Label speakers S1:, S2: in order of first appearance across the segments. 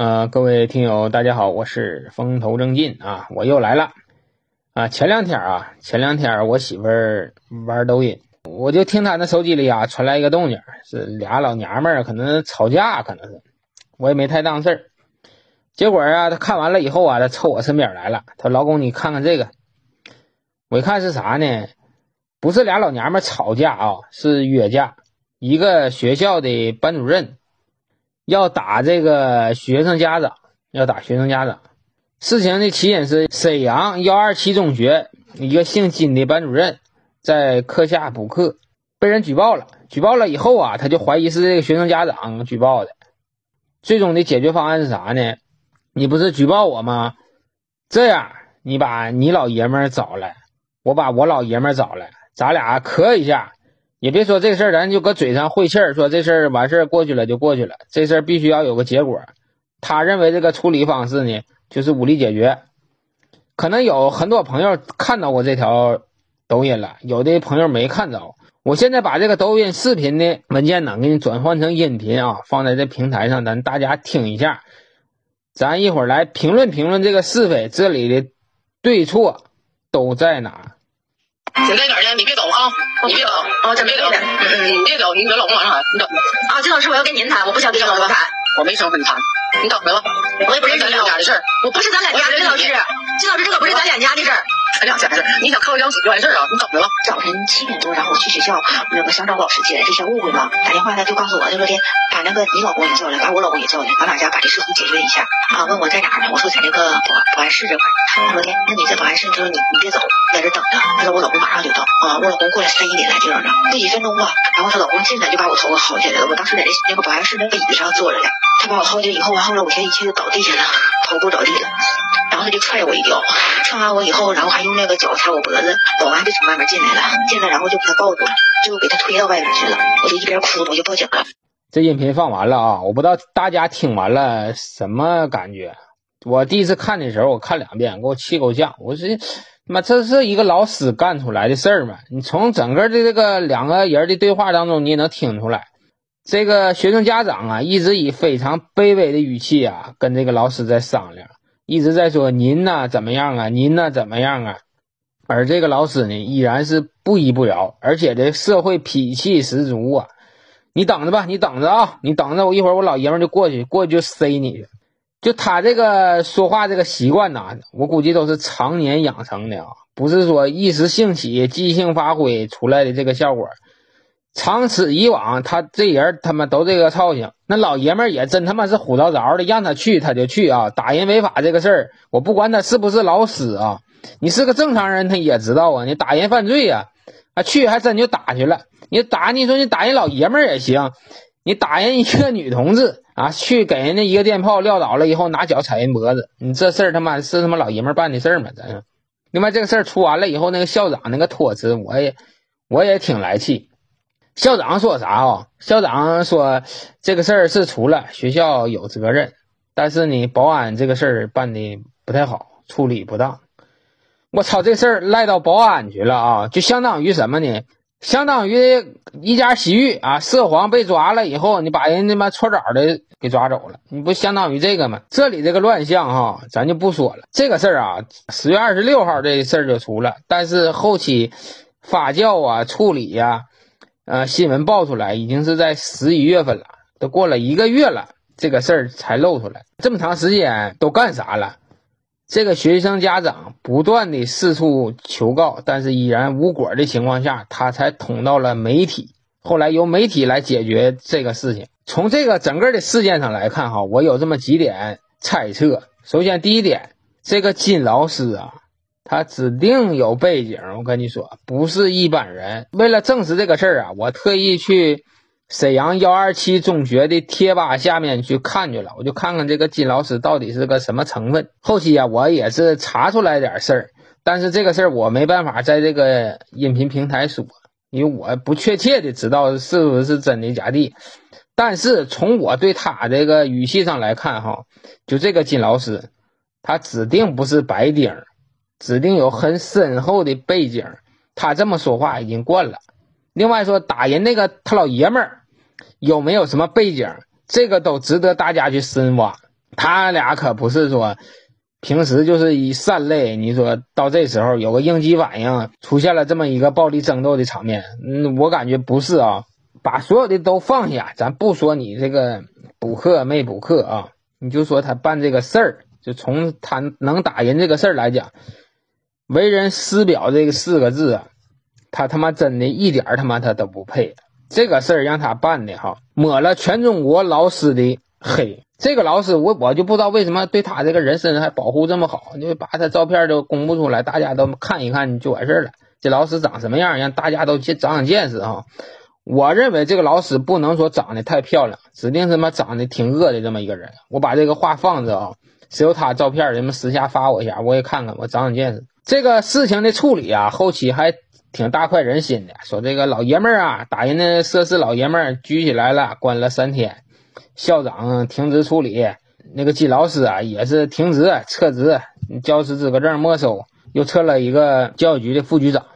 S1: 呃，各位听友，大家好，我是风头正劲啊，我又来了啊。前两天啊，前两天我媳妇儿玩抖音，我就听她那手机里啊传来一个动静，是俩老娘们儿可能吵架，可能是我也没太当事儿。结果啊，她看完了以后啊，她凑我身边来了，她说：“老公，你看看这个。”我一看是啥呢？不是俩老娘们吵架啊，是约架。一个学校的班主任要打这个学生家长，要打学生家长。事情的起因是沈阳幺二七中学一个姓金的班主任在课下补课，被人举报了。举报了以后啊，他就怀疑是这个学生家长举报的。最终的解决方案是啥呢？你不是举报我吗？这样，你把你老爷们儿找来。我把我老爷们儿找来，咱俩磕一下，也别说这事儿，咱就搁嘴上晦气儿，说这事儿完事儿过去了就过去了。这事儿必须要有个结果。他认为这个处理方式呢，就是武力解决。可能有很多朋友看到过这条抖音了，有的朋友没看着。我现在把这个抖音视频的文件呢，给你转换成音频啊，放在这平台上，咱大家听一下。咱一会儿来评论评论这个是非，这里的对错。都在哪？
S2: 现在哪儿呢？你别走啊！你别走啊！真别走！嗯嗯，你别走，你别老公马上来，你等。
S3: 啊，金老师，我要跟您谈，我不想跟老公谈。
S2: 我没想跟你谈，你等着吧。
S3: 我也不认识
S2: 咱两家的事儿。
S3: 我不是咱俩家的，金老师，金老师，这可不是咱两家的事儿。
S2: 咱俩家的事，你想靠张纸就完事儿啊？你等着吧。
S3: 早晨七点多，然后我去学校，那个想找老师解这些误会嘛。打电话他就告诉我，他说的把那个你老公也叫来，把我老公也叫来，咱俩家把这事情解决一下。啊，问我在哪儿呢？我说在那个保保安室这块。他说的，那你在保安室，他说你你别走，在这等着。他说我老公马上就到。啊，我老公过来三一点来这样的，不几分钟吧。然后他老公进来就把我头发薅下来了。我当时在那那个保安室那个椅子上坐着呢。他把我薅下来以后，然后呢，我天一气就倒地下了，头部着地了。然后他就踹我一脚，踹完我以后，然后还用那个脚掐我脖子。保安就从外面进来了，进来然后就把他抱住了，就给他推到外面去了。我就一边哭，我就报警了。
S1: 这音频放完了啊，我不知道大家听完了什么感觉。我第一次看的时候，我看两遍，给我气够呛。我说，妈，这是一个老师干出来的事儿吗？你从整个的这个两个人的对话当中，你也能听出来，这个学生家长啊，一直以非常卑微的语气啊，跟这个老师在商量，一直在说您呢怎么样啊，您呢怎么样啊，而这个老师呢，依然是不依不饶，而且这社会脾气十足啊。你等着吧，你等着啊，你等着，我一会儿我老爷们就过去，过去就塞你去。就他这个说话这个习惯呐，我估计都是常年养成的啊，不是说一时兴起、即兴发挥出来的这个效果。长此以往，他这人他妈都这个操性。那老爷们儿也真他妈是虎着着的，让他去他就去啊。打人违法这个事儿，我不管他是不是老师啊，你是个正常人他也知道啊。你打人犯罪呀，啊去还真就打去了。你打你说你打人老爷们儿也行，你打人一个女同志。啊，去给人家一个电炮撂倒了以后，拿脚踩人脖子，你这事儿他妈是他妈老爷们儿办的事儿吗？咱另外这个事儿出完了以后，那个校长那个托词，我也我也挺来气。校长说啥啊？校长说这个事儿是出了，学校有责任，但是呢，保安这个事儿办的不太好，处理不当。我操，这事儿赖到保安去了啊，就相当于什么呢？相当于一家洗浴啊，涉黄被抓了以后，你把人他妈搓澡的给抓走了，你不相当于这个吗？这里这个乱象哈，咱就不说了。这个事儿啊，十月二十六号这事儿就出了，但是后期发酵啊、处理呀，呃，新闻爆出来已经是在十一月份了，都过了一个月了，这个事儿才露出来。这么长时间都干啥了？这个学生家长不断的四处求告，但是依然无果的情况下，他才捅到了媒体。后来由媒体来解决这个事情。从这个整个的事件上来看，哈，我有这么几点猜测。首先，第一点，这个金老师啊，他指定有背景。我跟你说，不是一般人。为了证实这个事儿啊，我特意去。沈阳幺二七中学的贴吧下面去看去了，我就看看这个金老师到底是个什么成分。后期啊，我也是查出来点事儿，但是这个事儿我没办法在这个音频平台说，因为我不确切的知道是不是真的假的。但是从我对他这个语气上来看，哈，就这个金老师，他指定不是白丁，指定有很深厚的背景。他这么说话已经惯了。另外说打人那个他老爷们儿。有没有什么背景？这个都值得大家去深挖。他俩可不是说平时就是一善类，你说到这时候有个应激反应，出现了这么一个暴力争斗的场面，嗯，我感觉不是啊。把所有的都放下，咱不说你这个补课没补课啊，你就说他办这个事儿，就从他能打人这个事儿来讲，为人师表这个四个字啊，他他妈真的一点他妈他都不配。这个事儿让他办的哈，抹了全中国老师的黑。这个老师我我就不知道为什么对他这个人身还保护这么好，就把他照片都公布出来，大家都看一看就完事儿了。这老师长什么样，让大家都长长见识哈。我认为这个老师不能说长得太漂亮，指定是妈长得挺恶的这么一个人。我把这个话放着啊，谁有他照片，人们私下发我一下，我也看看，我长长见识。这个事情的处理啊，后期还挺大快人心的。说这个老爷们儿啊，打人的涉事老爷们儿举起来了，关了三天，校长停职处理，那个金老师啊也是停职撤职，教师资格证没收，又撤了一个教育局的副局长，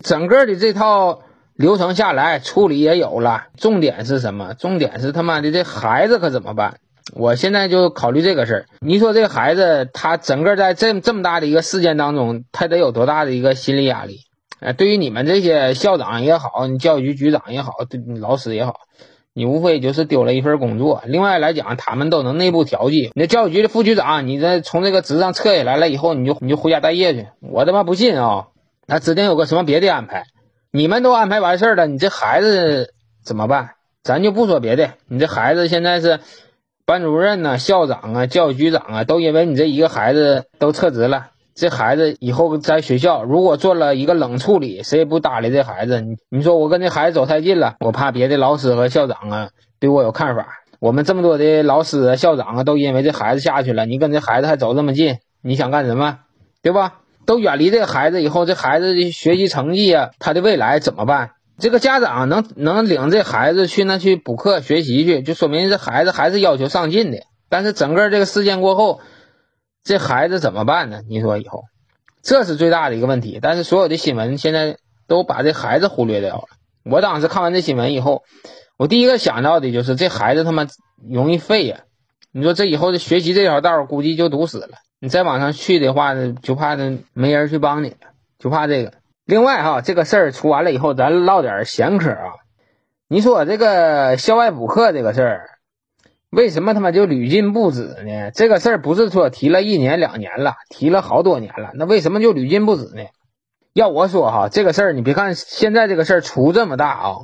S1: 整个的这套。流程下来，处理也有了。重点是什么？重点是他妈的这孩子可怎么办？我现在就考虑这个事儿。你说这个孩子，他整个在这这么大的一个事件当中，他得有多大的一个心理压力？哎，对于你们这些校长也好，你教育局局长也好，对老师也好，你无非就是丢了一份工作。另外来讲，他们都能内部调剂。那教育局的副局长，你这从这个职上撤下来了以后，你就你就回家待业去。我他妈不信啊！那指定有个什么别的安排。你们都安排完事儿了，你这孩子怎么办？咱就不说别的，你这孩子现在是班主任呢、校长啊、教育局长啊，都因为你这一个孩子都撤职了。这孩子以后在学校如果做了一个冷处理，谁也不搭理这孩子。你你说我跟这孩子走太近了，我怕别的老师和校长啊对我有看法。我们这么多的老师啊、校长啊，都因为这孩子下去了，你跟这孩子还走这么近，你想干什么？对吧？都远离这个孩子以后，这孩子的学习成绩啊，他的未来怎么办？这个家长能能领这孩子去那去补课学习去，就说明这孩子还是要求上进的。但是整个这个事件过后，这孩子怎么办呢？你说以后，这是最大的一个问题。但是所有的新闻现在都把这孩子忽略掉了。我当时看完这新闻以后，我第一个想到的就是这孩子他妈容易废呀！你说这以后的学习这条道估计就堵死了。你再往上去的话，就怕没人去帮你，就怕这个。另外哈，这个事儿出完了以后，咱唠点闲嗑啊。你说这个校外补课这个事儿，为什么他妈就屡禁不止呢？这个事儿不是说提了一年两年了，提了好多年了，那为什么就屡禁不止呢？要我说哈，这个事儿你别看现在这个事儿出这么大啊，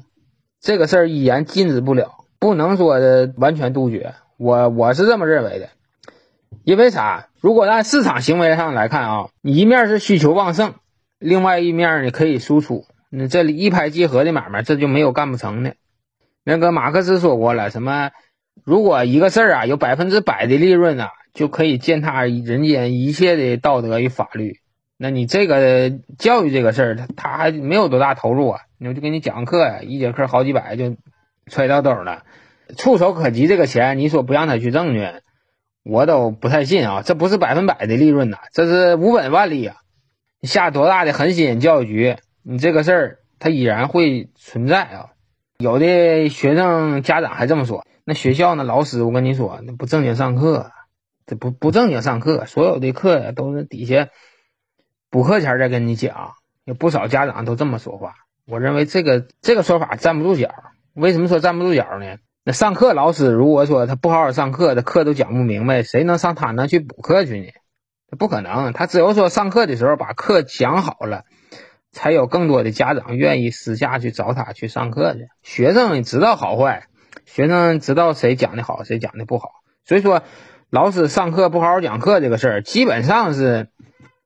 S1: 这个事儿依然禁止不了，不能说完全杜绝。我我是这么认为的。因为啥？如果按市场行为上来看啊，你一面是需求旺盛，另外一面你可以输出，你这里一拍即合的买卖，这就没有干不成的。那个马克思说过了，什么？如果一个事儿啊有百分之百的利润啊，就可以践踏人间一切的道德与法律。那你这个教育这个事儿，他他还没有多大投入啊，我就给你讲课呀，一节课好几百就揣到兜了，触手可及这个钱，你说不让他去挣去？我都不太信啊，这不是百分百的利润呐，这是无本万利啊！下多大的狠心，教育局，你这个事儿它依然会存在啊。有的学生家长还这么说，那学校呢，老师我跟你说，那不正经上课，这不不正经上课，所有的课呀都是底下补课前再跟你讲。有不少家长都这么说话，我认为这个这个说法站不住脚。为什么说站不住脚呢？那上课老师如果说他不好好上课，他课都讲不明白，谁能上他那去补课去呢？不可能，他只有说上课的时候把课讲好了，才有更多的家长愿意私下去找他去上课去。学生知道好坏，学生知道谁讲的好，谁讲的不好。所以说，老师上课不好好讲课这个事儿，基本上是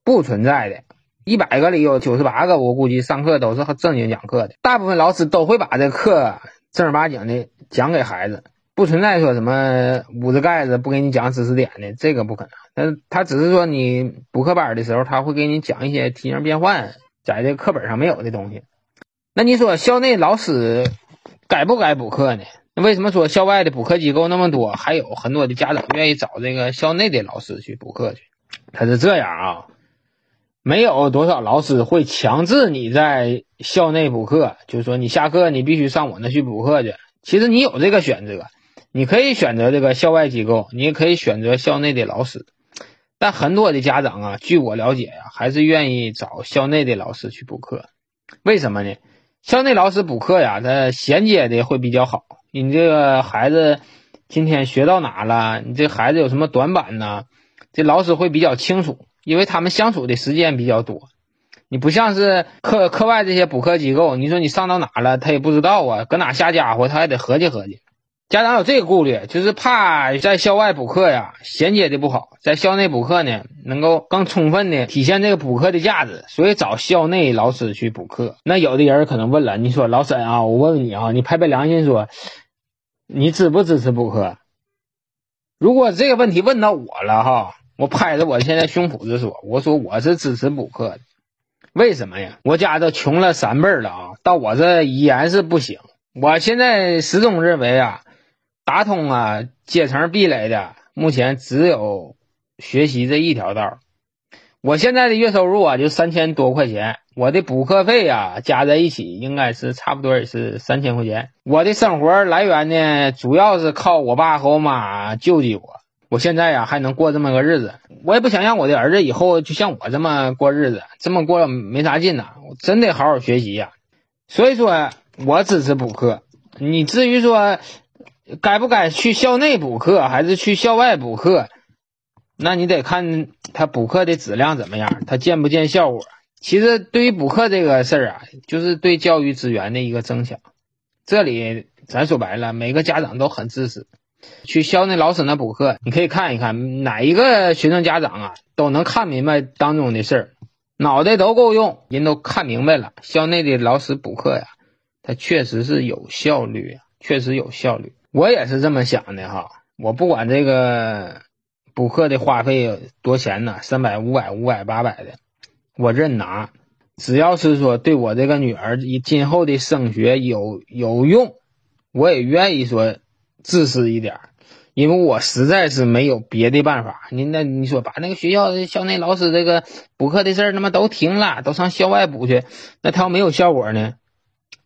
S1: 不存在的。一百个里有九十八个，我估计上课都是正经讲课的。大部分老师都会把这课。正儿八经的讲给孩子，不存在说什么捂着盖子不给你讲知识点的，这个不可能。但是他只是说你补课班的时候，他会给你讲一些题型变换，在这课本上没有的东西。那你说校内老师该不该补课呢？那为什么说校外的补课机构那么多，还有很多的家长愿意找这个校内的老师去补课去？他是这样啊。没有多少老师会强制你在校内补课，就是说你下课你必须上我那去补课去。其实你有这个选择，你可以选择这个校外机构，你也可以选择校内的老师。但很多的家长啊，据我了解呀，还是愿意找校内的老师去补课。为什么呢？校内老师补课呀，他衔接的会比较好。你这个孩子今天学到哪了？你这孩子有什么短板呢？这老师会比较清楚，因为他们相处的时间比较多。你不像是课课外这些补课机构，你说你上到哪了，他也不知道啊，搁哪下家伙，他还得合计合计。家长有这个顾虑，就是怕在校外补课呀衔接的不好，在校内补课呢能够更充分的体现这个补课的价值，所以找校内老师去补课。那有的人可能问了，你说老沈啊，我问问你啊，你拍拍良心说，你支不支持补课？如果这个问题问到我了哈，我拍着我现在胸脯子说，我说我是支持补课的。为什么呀？我家都穷了三辈了啊，到我这依然是不行。我现在始终认为啊。打通啊，阶层壁垒的，目前只有学习这一条道。我现在的月收入啊，就三千多块钱，我的补课费啊，加在一起应该是差不多也是三千块钱。我的生活来源呢，主要是靠我爸和我妈救济我。我现在呀，还能过这么个日子，我也不想让我的儿子以后就像我这么过日子，这么过没啥劲呐。我真得好好学习呀。所以说，我支持补课。你至于说，该不该去校内补课，还是去校外补课？那你得看他补课的质量怎么样，他见不见效果。其实对于补课这个事儿啊，就是对教育资源的一个增强。这里咱说白了，每个家长都很支持去校内老师那补课。你可以看一看哪一个学生家长啊，都能看明白当中的事儿，脑袋都够用，人都看明白了。校内的老师补课呀，他确实是有效率呀，确实有效率。我也是这么想的哈，我不管这个补课的花费多钱呢，三百、五百、五百、八百的，我认拿。只要是说对我这个女儿今后的升学有有用，我也愿意说自私一点，因为我实在是没有别的办法。你那你说把那个学校校内老师这个补课的事儿他妈都停了，都上校外补去，那他要没有效果呢？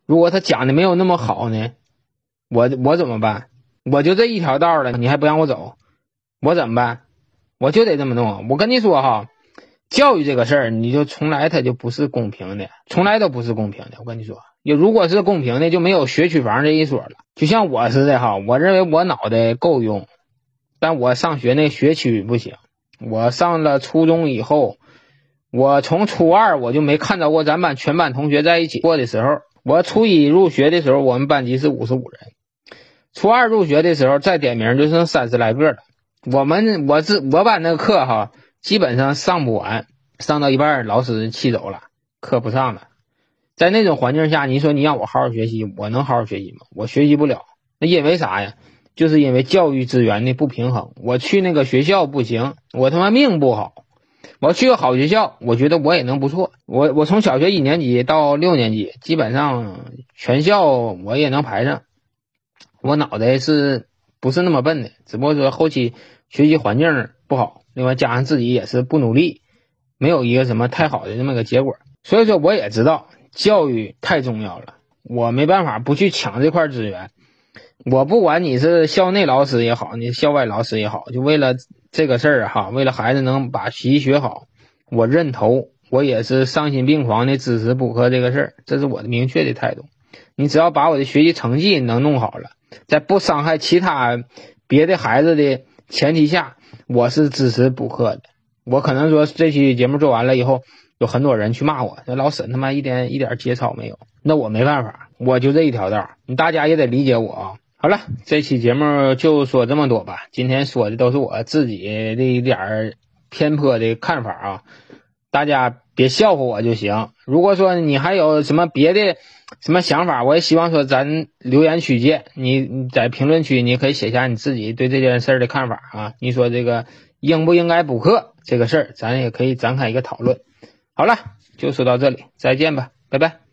S1: 如果他讲的没有那么好呢？我我怎么办？我就这一条道了，你还不让我走，我怎么办？我就得这么弄。我跟你说哈，教育这个事儿，你就从来它就不是公平的，从来都不是公平的。我跟你说，要如果是公平的，就没有学区房这一说了。就像我似的哈，我认为我脑袋够用，但我上学那学区不行。我上了初中以后，我从初二我就没看到过咱班全班同学在一起过的时候。我初一入学的时候，我们班级是五十五人；初二入学的时候，再点名就剩三十来个了。我们我是我把那个课哈，基本上上不完，上到一半老师气走了，课不上了。在那种环境下，你说你让我好好学习，我能好好学习吗？我学习不了。那因为啥呀？就是因为教育资源的不平衡。我去那个学校不行，我他妈命不好。我去个好学校，我觉得我也能不错。我我从小学一年级到六年级，基本上全校我也能排上。我脑袋是不是那么笨的？只不过说后期学习环境不好，另外加上自己也是不努力，没有一个什么太好的这么个结果。所以说我也知道教育太重要了，我没办法不去抢这块资源。我不管你是校内老师也好，你校外老师也好，就为了。这个事儿哈，为了孩子能把习学好，我认头，我也是丧心病狂的支持补课这个事儿，这是我的明确的态度。你只要把我的学习成绩能弄好了，在不伤害其他别的孩子的前提下，我是支持补课的。我可能说这期节目做完了以后，有很多人去骂我，这老沈他妈一点一点节操没有，那我没办法，我就这一条道，你大家也得理解我啊。好了，这期节目就说这么多吧。今天说的都是我自己的一点偏颇的看法啊，大家别笑话我就行。如果说你还有什么别的什么想法，我也希望说咱留言区见。你你在评论区你可以写下你自己对这件事的看法啊。你说这个应不应该补课这个事儿，咱也可以展开一个讨论。好了，就说到这里，再见吧，拜拜。